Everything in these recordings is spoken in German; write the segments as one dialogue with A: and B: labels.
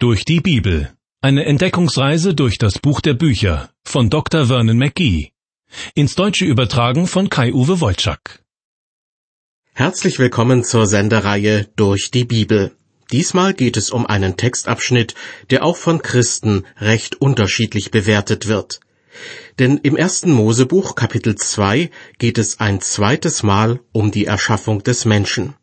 A: Durch die Bibel. Eine Entdeckungsreise durch das Buch der Bücher von Dr. Vernon McGee. Ins Deutsche übertragen von Kai-Uwe Wolczak.
B: Herzlich willkommen zur Sendereihe Durch die Bibel. Diesmal geht es um einen Textabschnitt, der auch von Christen recht unterschiedlich bewertet wird. Denn im ersten Mosebuch Kapitel 2 geht es ein zweites Mal um die Erschaffung des Menschen.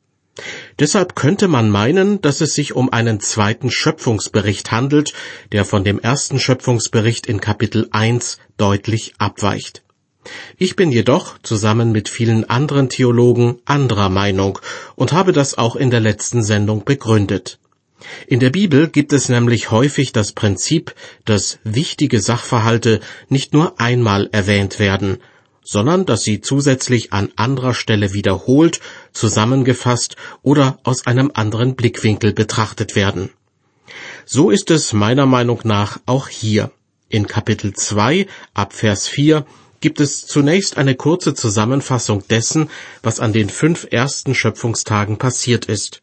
B: Deshalb könnte man meinen, dass es sich um einen zweiten Schöpfungsbericht handelt, der von dem ersten Schöpfungsbericht in Kapitel 1 deutlich abweicht. Ich bin jedoch zusammen mit vielen anderen Theologen anderer Meinung und habe das auch in der letzten Sendung begründet. In der Bibel gibt es nämlich häufig das Prinzip, dass wichtige Sachverhalte nicht nur einmal erwähnt werden, sondern dass sie zusätzlich an anderer Stelle wiederholt, zusammengefasst oder aus einem anderen Blickwinkel betrachtet werden. So ist es meiner Meinung nach auch hier. In Kapitel 2 ab Vers 4 gibt es zunächst eine kurze Zusammenfassung dessen, was an den fünf ersten Schöpfungstagen passiert ist.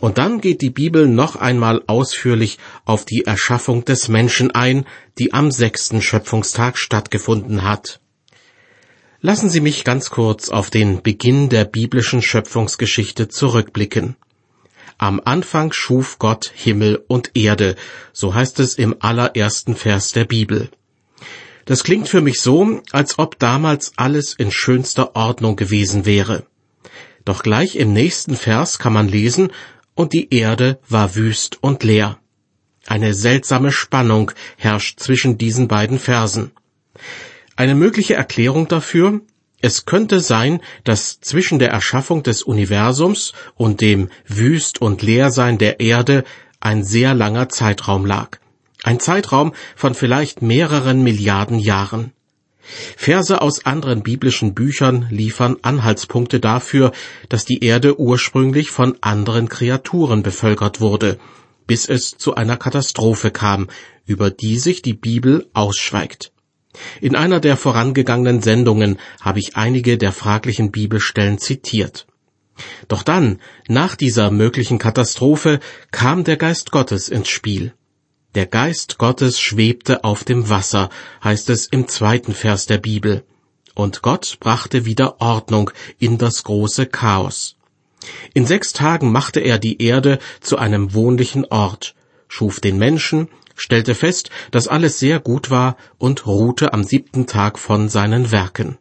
B: Und dann geht die Bibel noch einmal ausführlich auf die Erschaffung des Menschen ein, die am sechsten Schöpfungstag stattgefunden hat. Lassen Sie mich ganz kurz auf den Beginn der biblischen Schöpfungsgeschichte zurückblicken. Am Anfang schuf Gott Himmel und Erde, so heißt es im allerersten Vers der Bibel. Das klingt für mich so, als ob damals alles in schönster Ordnung gewesen wäre. Doch gleich im nächsten Vers kann man lesen, und die Erde war wüst und leer. Eine seltsame Spannung herrscht zwischen diesen beiden Versen. Eine mögliche Erklärung dafür, es könnte sein, dass zwischen der Erschaffung des Universums und dem Wüst- und Leersein der Erde ein sehr langer Zeitraum lag. Ein Zeitraum von vielleicht mehreren Milliarden Jahren. Verse aus anderen biblischen Büchern liefern Anhaltspunkte dafür, dass die Erde ursprünglich von anderen Kreaturen bevölkert wurde, bis es zu einer Katastrophe kam, über die sich die Bibel ausschweigt. In einer der vorangegangenen Sendungen habe ich einige der fraglichen Bibelstellen zitiert. Doch dann, nach dieser möglichen Katastrophe, kam der Geist Gottes ins Spiel. Der Geist Gottes schwebte auf dem Wasser, heißt es im zweiten Vers der Bibel. Und Gott brachte wieder Ordnung in das große Chaos. In sechs Tagen machte er die Erde zu einem wohnlichen Ort, schuf den Menschen, stellte fest, dass alles sehr gut war und ruhte am siebten Tag von seinen Werken.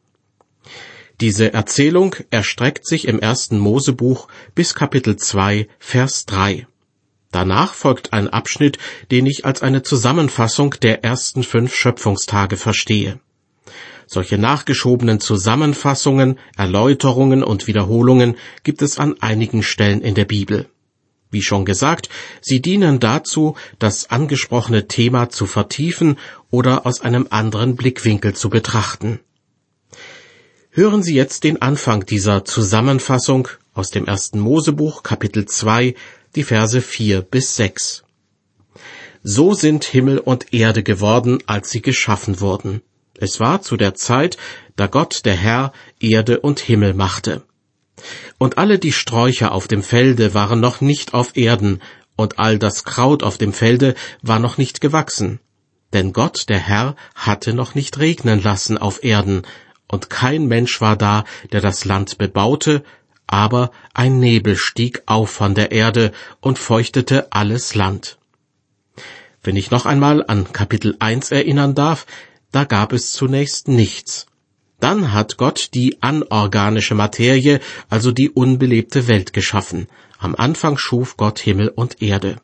B: Diese Erzählung erstreckt sich im ersten Mosebuch bis Kapitel 2, Vers 3. Danach folgt ein Abschnitt, den ich als eine Zusammenfassung der ersten fünf Schöpfungstage verstehe. Solche nachgeschobenen Zusammenfassungen, Erläuterungen und Wiederholungen gibt es an einigen Stellen in der Bibel. Wie schon gesagt, sie dienen dazu, das angesprochene Thema zu vertiefen oder aus einem anderen Blickwinkel zu betrachten. Hören Sie jetzt den Anfang dieser Zusammenfassung aus dem ersten Mosebuch Kapitel 2, die Verse 4 bis 6. So sind Himmel und Erde geworden, als sie geschaffen wurden. Es war zu der Zeit, da Gott der Herr Erde und Himmel machte. Und alle die Sträucher auf dem Felde waren noch nicht auf Erden, und all das Kraut auf dem Felde war noch nicht gewachsen. Denn Gott, der Herr, hatte noch nicht regnen lassen auf Erden, und kein Mensch war da, der das Land bebaute, aber ein Nebel stieg auf von der Erde und feuchtete alles Land. Wenn ich noch einmal an Kapitel 1 erinnern darf, da gab es zunächst nichts. Dann hat Gott die anorganische Materie, also die unbelebte Welt geschaffen. Am Anfang schuf Gott Himmel und Erde.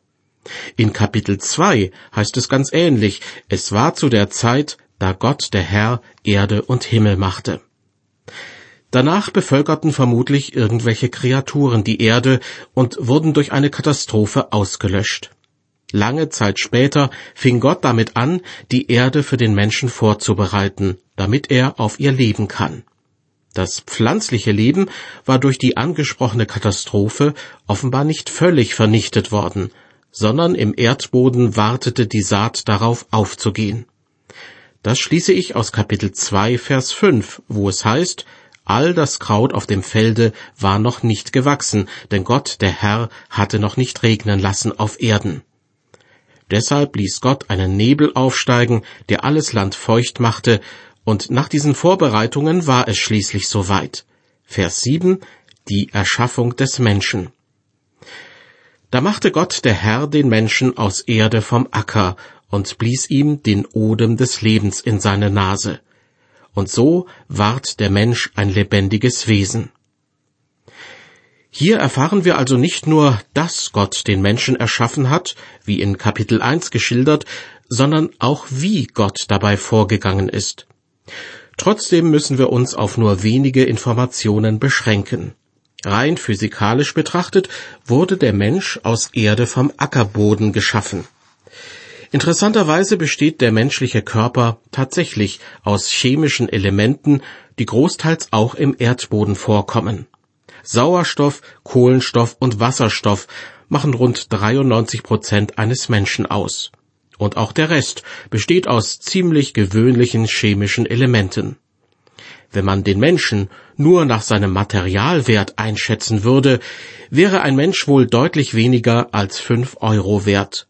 B: In Kapitel 2 heißt es ganz ähnlich, es war zu der Zeit, da Gott der Herr Erde und Himmel machte. Danach bevölkerten vermutlich irgendwelche Kreaturen die Erde und wurden durch eine Katastrophe ausgelöscht. Lange Zeit später fing Gott damit an, die Erde für den Menschen vorzubereiten, damit er auf ihr leben kann. Das pflanzliche Leben war durch die angesprochene Katastrophe offenbar nicht völlig vernichtet worden, sondern im Erdboden wartete die Saat darauf aufzugehen. Das schließe ich aus Kapitel 2, Vers 5, wo es heißt, All das Kraut auf dem Felde war noch nicht gewachsen, denn Gott, der Herr, hatte noch nicht regnen lassen auf Erden. Deshalb ließ Gott einen Nebel aufsteigen, der alles Land feucht machte, und nach diesen Vorbereitungen war es schließlich soweit. Vers 7 Die Erschaffung des Menschen. Da machte Gott der Herr den Menschen aus Erde vom Acker und blies ihm den Odem des Lebens in seine Nase. Und so ward der Mensch ein lebendiges Wesen. Hier erfahren wir also nicht nur, dass Gott den Menschen erschaffen hat, wie in Kapitel 1 geschildert, sondern auch wie Gott dabei vorgegangen ist. Trotzdem müssen wir uns auf nur wenige Informationen beschränken. Rein physikalisch betrachtet wurde der Mensch aus Erde vom Ackerboden geschaffen. Interessanterweise besteht der menschliche Körper tatsächlich aus chemischen Elementen, die großteils auch im Erdboden vorkommen. Sauerstoff, Kohlenstoff und Wasserstoff machen rund 93 Prozent eines Menschen aus. Und auch der Rest besteht aus ziemlich gewöhnlichen chemischen Elementen. Wenn man den Menschen nur nach seinem Materialwert einschätzen würde, wäre ein Mensch wohl deutlich weniger als fünf Euro wert.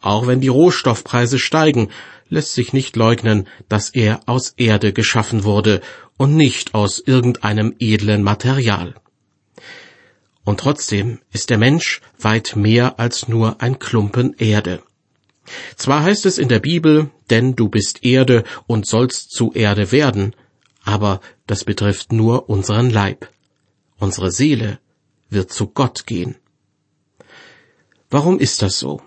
B: Auch wenn die Rohstoffpreise steigen, lässt sich nicht leugnen, dass er aus Erde geschaffen wurde und nicht aus irgendeinem edlen Material. Und trotzdem ist der Mensch weit mehr als nur ein Klumpen Erde. Zwar heißt es in der Bibel, denn du bist Erde und sollst zu Erde werden, aber das betrifft nur unseren Leib. Unsere Seele wird zu Gott gehen. Warum ist das so?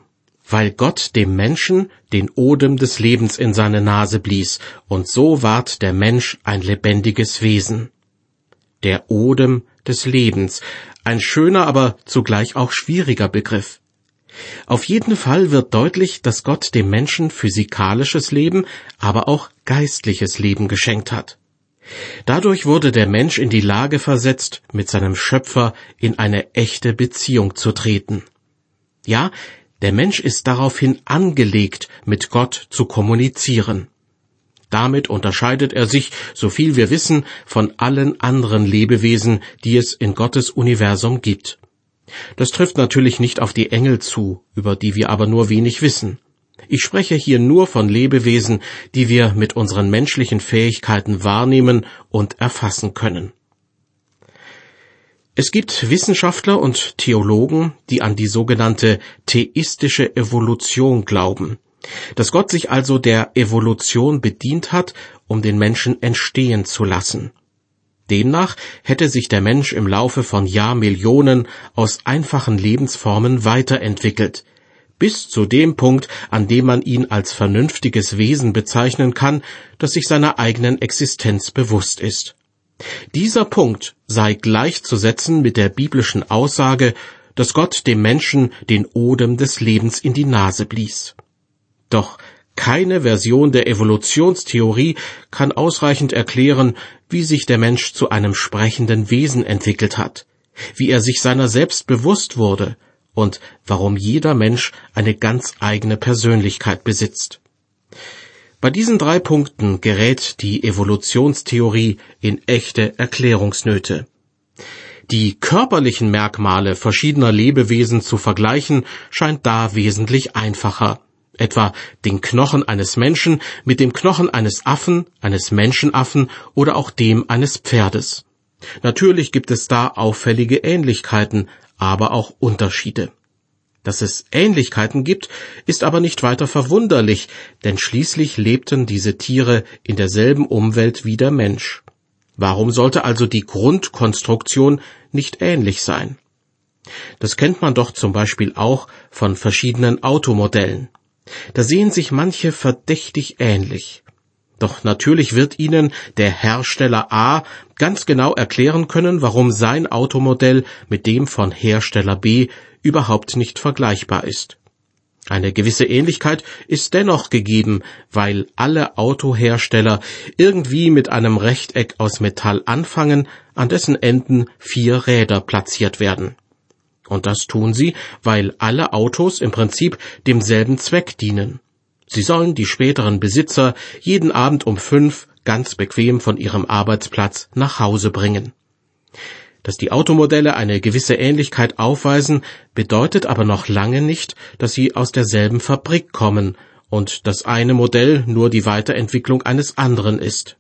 B: Weil Gott dem Menschen den Odem des Lebens in seine Nase blies, und so ward der Mensch ein lebendiges Wesen. Der Odem des Lebens, ein schöner, aber zugleich auch schwieriger Begriff. Auf jeden Fall wird deutlich, dass Gott dem Menschen physikalisches Leben, aber auch geistliches Leben geschenkt hat. Dadurch wurde der Mensch in die Lage versetzt, mit seinem Schöpfer in eine echte Beziehung zu treten. Ja, der Mensch ist daraufhin angelegt, mit Gott zu kommunizieren. Damit unterscheidet er sich, so viel wir wissen, von allen anderen Lebewesen, die es in Gottes Universum gibt. Das trifft natürlich nicht auf die Engel zu, über die wir aber nur wenig wissen. Ich spreche hier nur von Lebewesen, die wir mit unseren menschlichen Fähigkeiten wahrnehmen und erfassen können. Es gibt Wissenschaftler und Theologen, die an die sogenannte theistische Evolution glauben, dass Gott sich also der Evolution bedient hat, um den Menschen entstehen zu lassen. Demnach hätte sich der Mensch im Laufe von Jahrmillionen aus einfachen Lebensformen weiterentwickelt, bis zu dem Punkt, an dem man ihn als vernünftiges Wesen bezeichnen kann, das sich seiner eigenen Existenz bewusst ist. Dieser Punkt sei gleichzusetzen mit der biblischen Aussage, dass Gott dem Menschen den Odem des Lebens in die Nase blies. Doch keine Version der Evolutionstheorie kann ausreichend erklären, wie sich der Mensch zu einem sprechenden Wesen entwickelt hat, wie er sich seiner selbst bewusst wurde und warum jeder Mensch eine ganz eigene Persönlichkeit besitzt. Bei diesen drei Punkten gerät die Evolutionstheorie in echte Erklärungsnöte. Die körperlichen Merkmale verschiedener Lebewesen zu vergleichen, scheint da wesentlich einfacher. Etwa den Knochen eines Menschen mit dem Knochen eines Affen, eines Menschenaffen oder auch dem eines Pferdes. Natürlich gibt es da auffällige Ähnlichkeiten, aber auch Unterschiede. Dass es Ähnlichkeiten gibt, ist aber nicht weiter verwunderlich, denn schließlich lebten diese Tiere in derselben Umwelt wie der Mensch. Warum sollte also die Grundkonstruktion nicht ähnlich sein? Das kennt man doch zum Beispiel auch von verschiedenen Automodellen. Da sehen sich manche verdächtig ähnlich. Doch natürlich wird Ihnen der Hersteller A ganz genau erklären können, warum sein Automodell mit dem von Hersteller B überhaupt nicht vergleichbar ist. Eine gewisse Ähnlichkeit ist dennoch gegeben, weil alle Autohersteller irgendwie mit einem Rechteck aus Metall anfangen, an dessen Enden vier Räder platziert werden. Und das tun sie, weil alle Autos im Prinzip demselben Zweck dienen. Sie sollen die späteren Besitzer jeden Abend um fünf ganz bequem von ihrem Arbeitsplatz nach Hause bringen. Dass die Automodelle eine gewisse Ähnlichkeit aufweisen, bedeutet aber noch lange nicht, dass sie aus derselben Fabrik kommen und das eine Modell nur die Weiterentwicklung eines anderen ist.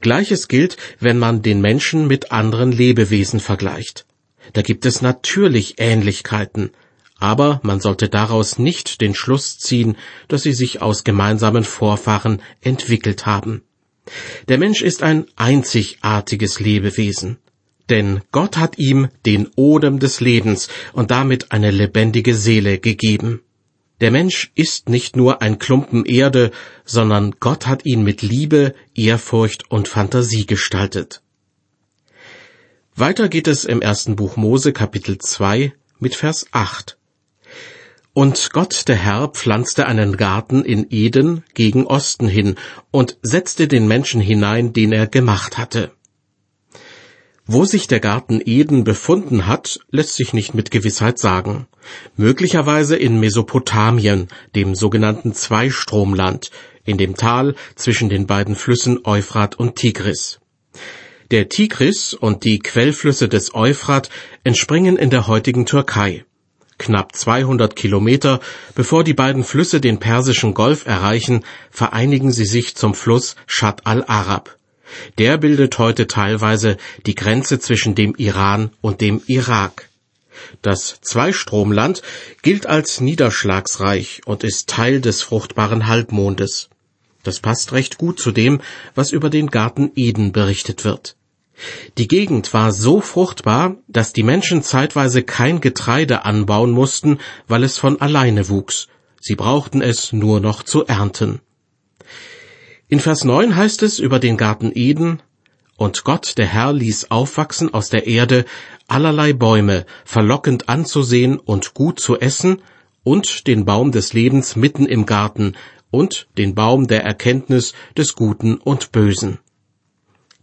B: Gleiches gilt, wenn man den Menschen mit anderen Lebewesen vergleicht. Da gibt es natürlich Ähnlichkeiten, aber man sollte daraus nicht den Schluss ziehen, dass sie sich aus gemeinsamen Vorfahren entwickelt haben. Der Mensch ist ein einzigartiges Lebewesen, denn Gott hat ihm den Odem des Lebens und damit eine lebendige Seele gegeben. Der Mensch ist nicht nur ein Klumpen Erde, sondern Gott hat ihn mit Liebe, Ehrfurcht und Fantasie gestaltet. Weiter geht es im ersten Buch Mose Kapitel 2 mit Vers 8. Und Gott der Herr pflanzte einen Garten in Eden gegen Osten hin und setzte den Menschen hinein, den er gemacht hatte. Wo sich der Garten Eden befunden hat, lässt sich nicht mit Gewissheit sagen. Möglicherweise in Mesopotamien, dem sogenannten Zweistromland, in dem Tal zwischen den beiden Flüssen Euphrat und Tigris. Der Tigris und die Quellflüsse des Euphrat entspringen in der heutigen Türkei. Knapp 200 Kilometer bevor die beiden Flüsse den Persischen Golf erreichen, vereinigen sie sich zum Fluss Shat al-Arab. Der bildet heute teilweise die Grenze zwischen dem Iran und dem Irak. Das Zweistromland gilt als niederschlagsreich und ist Teil des fruchtbaren Halbmondes. Das passt recht gut zu dem, was über den Garten Eden berichtet wird. Die Gegend war so fruchtbar, dass die Menschen zeitweise kein Getreide anbauen mussten, weil es von alleine wuchs. Sie brauchten es nur noch zu ernten. In Vers 9 heißt es über den Garten Eden, und Gott, der Herr, ließ aufwachsen aus der Erde allerlei Bäume, verlockend anzusehen und gut zu essen, und den Baum des Lebens mitten im Garten, und den Baum der Erkenntnis des Guten und Bösen.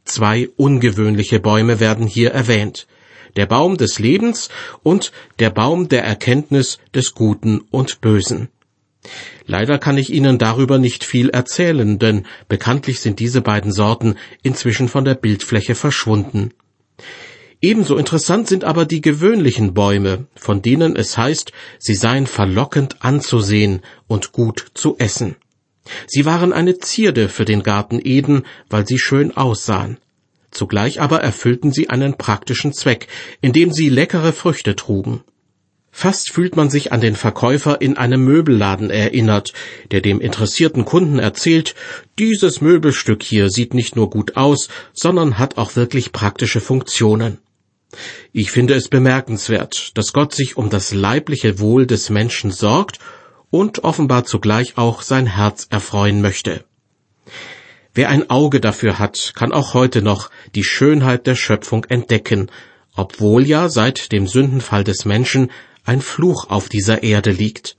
B: Zwei ungewöhnliche Bäume werden hier erwähnt. Der Baum des Lebens und der Baum der Erkenntnis des Guten und Bösen. Leider kann ich Ihnen darüber nicht viel erzählen, denn bekanntlich sind diese beiden Sorten inzwischen von der Bildfläche verschwunden. Ebenso interessant sind aber die gewöhnlichen Bäume, von denen es heißt, sie seien verlockend anzusehen und gut zu essen. Sie waren eine Zierde für den Garten Eden, weil sie schön aussahen. Zugleich aber erfüllten sie einen praktischen Zweck, indem sie leckere Früchte trugen. Fast fühlt man sich an den Verkäufer in einem Möbelladen erinnert, der dem interessierten Kunden erzählt, dieses Möbelstück hier sieht nicht nur gut aus, sondern hat auch wirklich praktische Funktionen. Ich finde es bemerkenswert, dass Gott sich um das leibliche Wohl des Menschen sorgt und offenbar zugleich auch sein Herz erfreuen möchte. Wer ein Auge dafür hat, kann auch heute noch die Schönheit der Schöpfung entdecken, obwohl ja seit dem Sündenfall des Menschen ein Fluch auf dieser Erde liegt.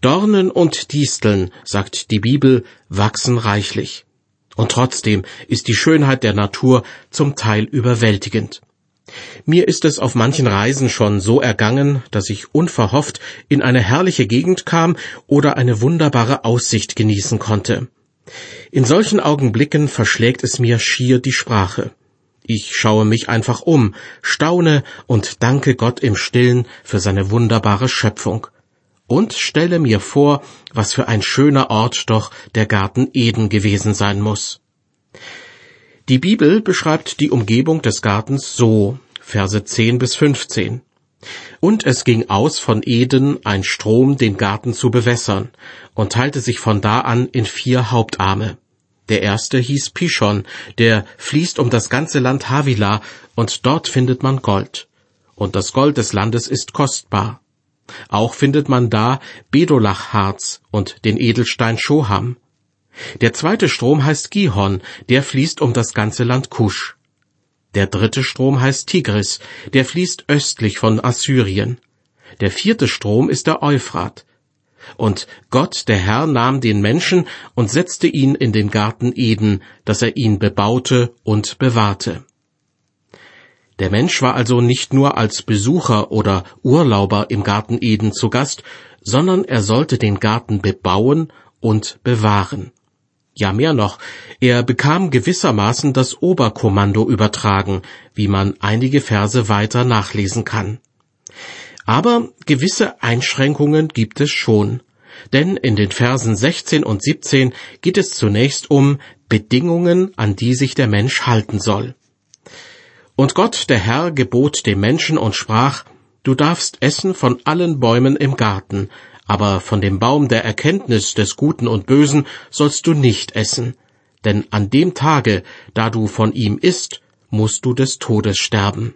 B: Dornen und Disteln, sagt die Bibel, wachsen reichlich. Und trotzdem ist die Schönheit der Natur zum Teil überwältigend. Mir ist es auf manchen Reisen schon so ergangen, dass ich unverhofft in eine herrliche Gegend kam oder eine wunderbare Aussicht genießen konnte. In solchen Augenblicken verschlägt es mir schier die Sprache. Ich schaue mich einfach um, staune und danke Gott im stillen für seine wunderbare Schöpfung und stelle mir vor, was für ein schöner Ort doch der Garten Eden gewesen sein muss. Die Bibel beschreibt die Umgebung des Gartens so, Verse 10 bis 15. Und es ging aus von Eden ein Strom, den Garten zu bewässern, und teilte sich von da an in vier Hauptarme. Der erste hieß Pishon, der fließt um das ganze Land Havila, und dort findet man Gold. Und das Gold des Landes ist kostbar. Auch findet man da Bedolachharz und den Edelstein Shoham. Der zweite Strom heißt Gihon, der fließt um das ganze Land Kusch. Der dritte Strom heißt Tigris, der fließt östlich von Assyrien. Der vierte Strom ist der Euphrat. Und Gott, der Herr, nahm den Menschen und setzte ihn in den Garten Eden, dass er ihn bebaute und bewahrte. Der Mensch war also nicht nur als Besucher oder Urlauber im Garten Eden zu Gast, sondern er sollte den Garten bebauen und bewahren. Ja, mehr noch, er bekam gewissermaßen das Oberkommando übertragen, wie man einige Verse weiter nachlesen kann. Aber gewisse Einschränkungen gibt es schon, denn in den Versen 16 und 17 geht es zunächst um Bedingungen, an die sich der Mensch halten soll. Und Gott, der Herr, gebot dem Menschen und sprach, Du darfst essen von allen Bäumen im Garten, aber von dem Baum der Erkenntnis des Guten und Bösen sollst du nicht essen, denn an dem Tage, da du von ihm isst, musst du des Todes sterben.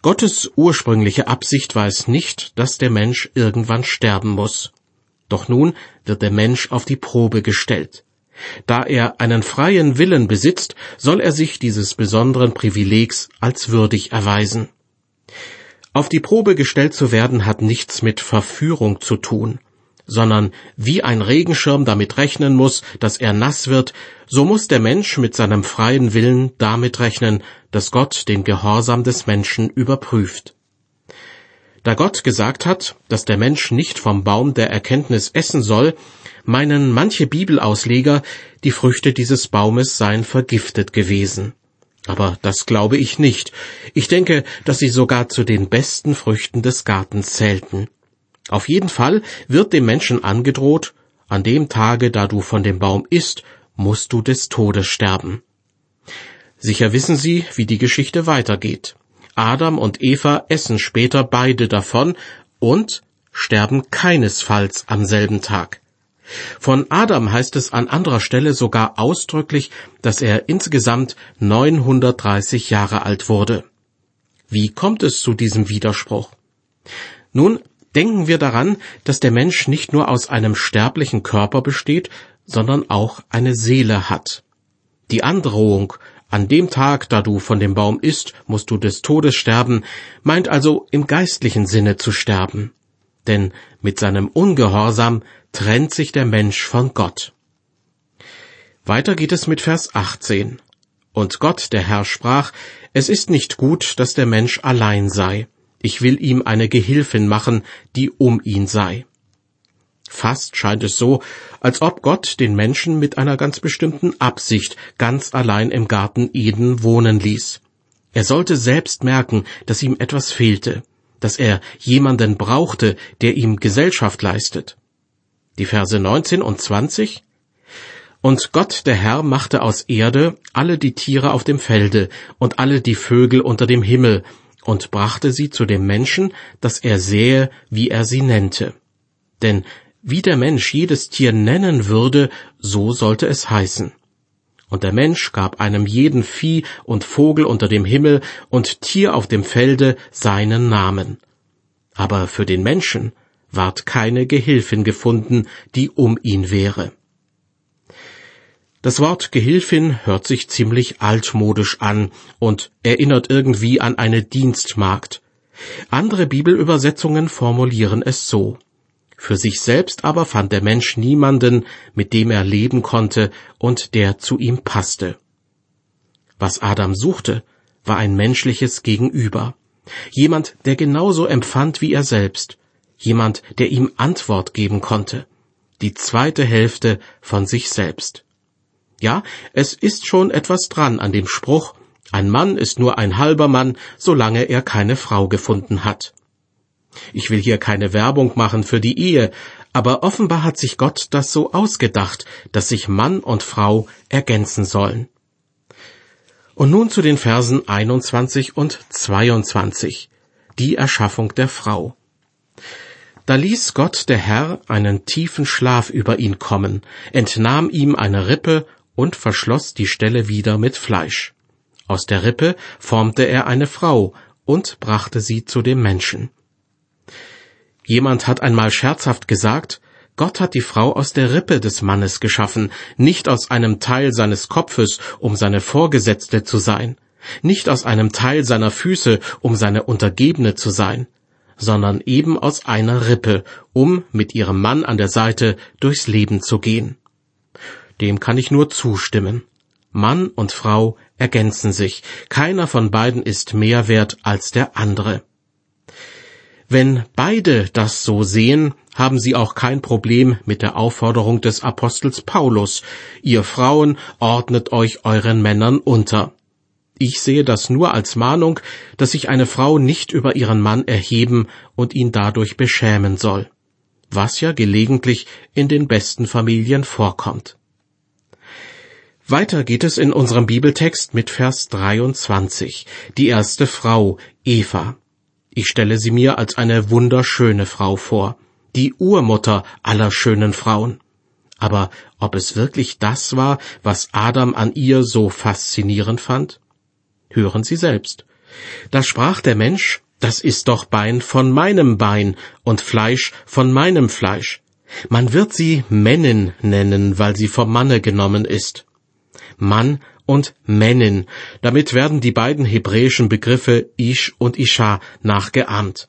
B: Gottes ursprüngliche Absicht war es nicht, dass der Mensch irgendwann sterben muss. Doch nun wird der Mensch auf die Probe gestellt. Da er einen freien Willen besitzt, soll er sich dieses besonderen Privilegs als würdig erweisen. Auf die Probe gestellt zu werden hat nichts mit Verführung zu tun, sondern wie ein Regenschirm damit rechnen muss, dass er nass wird, so muss der Mensch mit seinem freien Willen damit rechnen, dass Gott den Gehorsam des Menschen überprüft. Da Gott gesagt hat, dass der Mensch nicht vom Baum der Erkenntnis essen soll, meinen manche Bibelausleger, die Früchte dieses Baumes seien vergiftet gewesen. Aber das glaube ich nicht. Ich denke, dass sie sogar zu den besten Früchten des Gartens zählten. Auf jeden Fall wird dem Menschen angedroht, an dem Tage, da du von dem Baum isst, musst du des Todes sterben. Sicher wissen Sie, wie die Geschichte weitergeht. Adam und Eva essen später beide davon und sterben keinesfalls am selben Tag. Von Adam heißt es an anderer Stelle sogar ausdrücklich, dass er insgesamt 930 Jahre alt wurde. Wie kommt es zu diesem Widerspruch? Nun, denken wir daran, dass der Mensch nicht nur aus einem sterblichen Körper besteht, sondern auch eine Seele hat. Die Androhung, an dem Tag, da du von dem Baum isst, musst du des Todes sterben, meint also im geistlichen Sinne zu sterben. Denn mit seinem Ungehorsam trennt sich der Mensch von Gott. Weiter geht es mit Vers 18. Und Gott, der Herr, sprach, es ist nicht gut, dass der Mensch allein sei. Ich will ihm eine Gehilfin machen, die um ihn sei. Fast scheint es so, als ob Gott den Menschen mit einer ganz bestimmten Absicht ganz allein im Garten Eden wohnen ließ. Er sollte selbst merken, dass ihm etwas fehlte, dass er jemanden brauchte, der ihm Gesellschaft leistet. Die Verse 19 und 20. Und Gott der Herr machte aus Erde alle die Tiere auf dem Felde und alle die Vögel unter dem Himmel und brachte sie zu dem Menschen, dass er sähe, wie er sie nennte. Denn wie der Mensch jedes Tier nennen würde, so sollte es heißen. Und der Mensch gab einem jeden Vieh und Vogel unter dem Himmel und Tier auf dem Felde seinen Namen. Aber für den Menschen ward keine Gehilfin gefunden, die um ihn wäre. Das Wort Gehilfin hört sich ziemlich altmodisch an und erinnert irgendwie an eine Dienstmagd. Andere Bibelübersetzungen formulieren es so. Für sich selbst aber fand der Mensch niemanden, mit dem er leben konnte und der zu ihm passte. Was Adam suchte, war ein menschliches Gegenüber. Jemand, der genauso empfand wie er selbst, jemand, der ihm Antwort geben konnte, die zweite Hälfte von sich selbst. Ja, es ist schon etwas dran an dem Spruch, ein Mann ist nur ein halber Mann, solange er keine Frau gefunden hat. Ich will hier keine Werbung machen für die Ehe, aber offenbar hat sich Gott das so ausgedacht, dass sich Mann und Frau ergänzen sollen. Und nun zu den Versen 21 und 22, die Erschaffung der Frau. Da ließ Gott der Herr einen tiefen Schlaf über ihn kommen, entnahm ihm eine Rippe und verschloss die Stelle wieder mit Fleisch. Aus der Rippe formte er eine Frau und brachte sie zu dem Menschen. Jemand hat einmal scherzhaft gesagt, Gott hat die Frau aus der Rippe des Mannes geschaffen, nicht aus einem Teil seines Kopfes, um seine Vorgesetzte zu sein, nicht aus einem Teil seiner Füße, um seine Untergebene zu sein, sondern eben aus einer Rippe, um mit ihrem Mann an der Seite durchs Leben zu gehen. Dem kann ich nur zustimmen. Mann und Frau ergänzen sich, keiner von beiden ist mehr wert als der andere. Wenn beide das so sehen, haben sie auch kein Problem mit der Aufforderung des Apostels Paulus, ihr Frauen ordnet euch euren Männern unter. Ich sehe das nur als Mahnung, dass sich eine Frau nicht über ihren Mann erheben und ihn dadurch beschämen soll, was ja gelegentlich in den besten Familien vorkommt. Weiter geht es in unserem Bibeltext mit Vers 23, die erste Frau, Eva. Ich stelle sie mir als eine wunderschöne Frau vor, die Urmutter aller schönen Frauen. Aber ob es wirklich das war, was Adam an ihr so faszinierend fand? Hören Sie selbst. Da sprach der Mensch, das ist doch Bein von meinem Bein und Fleisch von meinem Fleisch. Man wird sie Männin nennen, weil sie vom Manne genommen ist. Mann und Männin. Damit werden die beiden hebräischen Begriffe Ish und Isha nachgeahmt.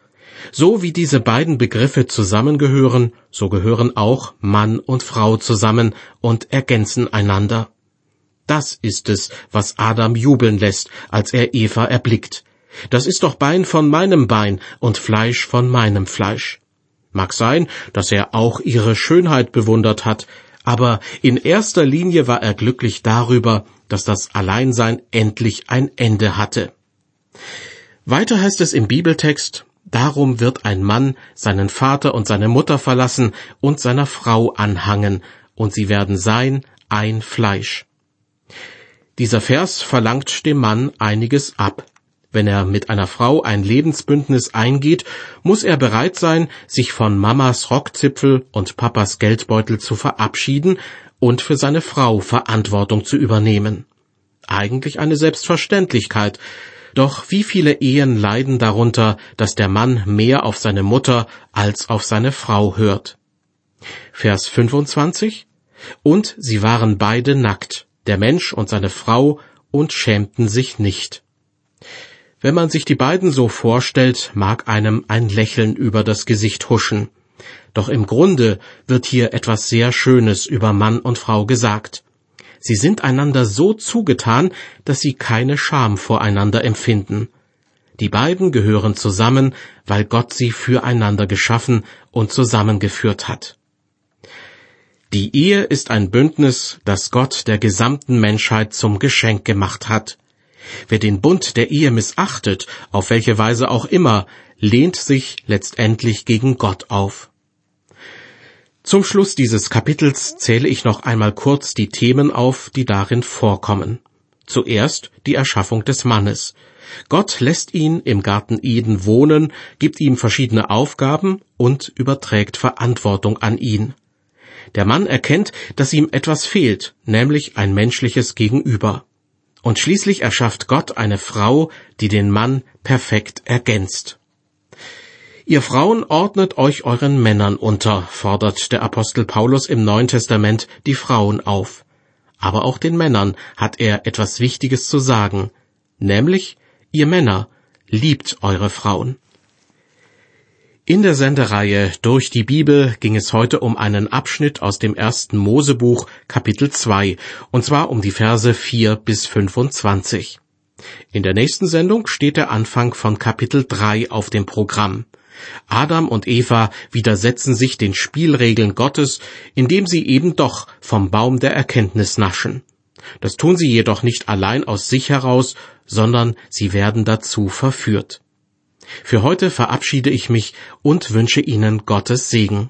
B: So wie diese beiden Begriffe zusammengehören, so gehören auch Mann und Frau zusammen und ergänzen einander. Das ist es, was Adam jubeln lässt, als er Eva erblickt. Das ist doch Bein von meinem Bein und Fleisch von meinem Fleisch. Mag sein, dass er auch ihre Schönheit bewundert hat, aber in erster Linie war er glücklich darüber, dass das Alleinsein endlich ein Ende hatte. Weiter heißt es im Bibeltext, Darum wird ein Mann seinen Vater und seine Mutter verlassen und seiner Frau anhangen, und sie werden sein ein Fleisch. Dieser Vers verlangt dem Mann einiges ab. Wenn er mit einer Frau ein Lebensbündnis eingeht, muss er bereit sein, sich von Mamas Rockzipfel und Papas Geldbeutel zu verabschieden und für seine Frau Verantwortung zu übernehmen. Eigentlich eine Selbstverständlichkeit, doch wie viele Ehen leiden darunter, dass der Mann mehr auf seine Mutter als auf seine Frau hört. Vers 25 Und sie waren beide nackt, der Mensch und seine Frau, und schämten sich nicht. Wenn man sich die beiden so vorstellt, mag einem ein Lächeln über das Gesicht huschen. Doch im Grunde wird hier etwas sehr Schönes über Mann und Frau gesagt. Sie sind einander so zugetan, dass sie keine Scham voreinander empfinden. Die beiden gehören zusammen, weil Gott sie füreinander geschaffen und zusammengeführt hat. Die Ehe ist ein Bündnis, das Gott der gesamten Menschheit zum Geschenk gemacht hat. Wer den Bund der Ehe missachtet, auf welche Weise auch immer, lehnt sich letztendlich gegen Gott auf. Zum Schluss dieses Kapitels zähle ich noch einmal kurz die Themen auf, die darin vorkommen. Zuerst die Erschaffung des Mannes. Gott lässt ihn im Garten Eden wohnen, gibt ihm verschiedene Aufgaben und überträgt Verantwortung an ihn. Der Mann erkennt, dass ihm etwas fehlt, nämlich ein menschliches Gegenüber. Und schließlich erschafft Gott eine Frau, die den Mann perfekt ergänzt. Ihr Frauen ordnet euch euren Männern unter, fordert der Apostel Paulus im Neuen Testament die Frauen auf. Aber auch den Männern hat er etwas Wichtiges zu sagen, nämlich, ihr Männer, liebt eure Frauen. In der Sendereihe Durch die Bibel ging es heute um einen Abschnitt aus dem ersten Mosebuch Kapitel 2, und zwar um die Verse 4 bis 25. In der nächsten Sendung steht der Anfang von Kapitel 3 auf dem Programm. Adam und Eva widersetzen sich den Spielregeln Gottes, indem sie eben doch vom Baum der Erkenntnis naschen. Das tun sie jedoch nicht allein aus sich heraus, sondern sie werden dazu verführt. Für heute verabschiede ich mich und wünsche Ihnen Gottes Segen.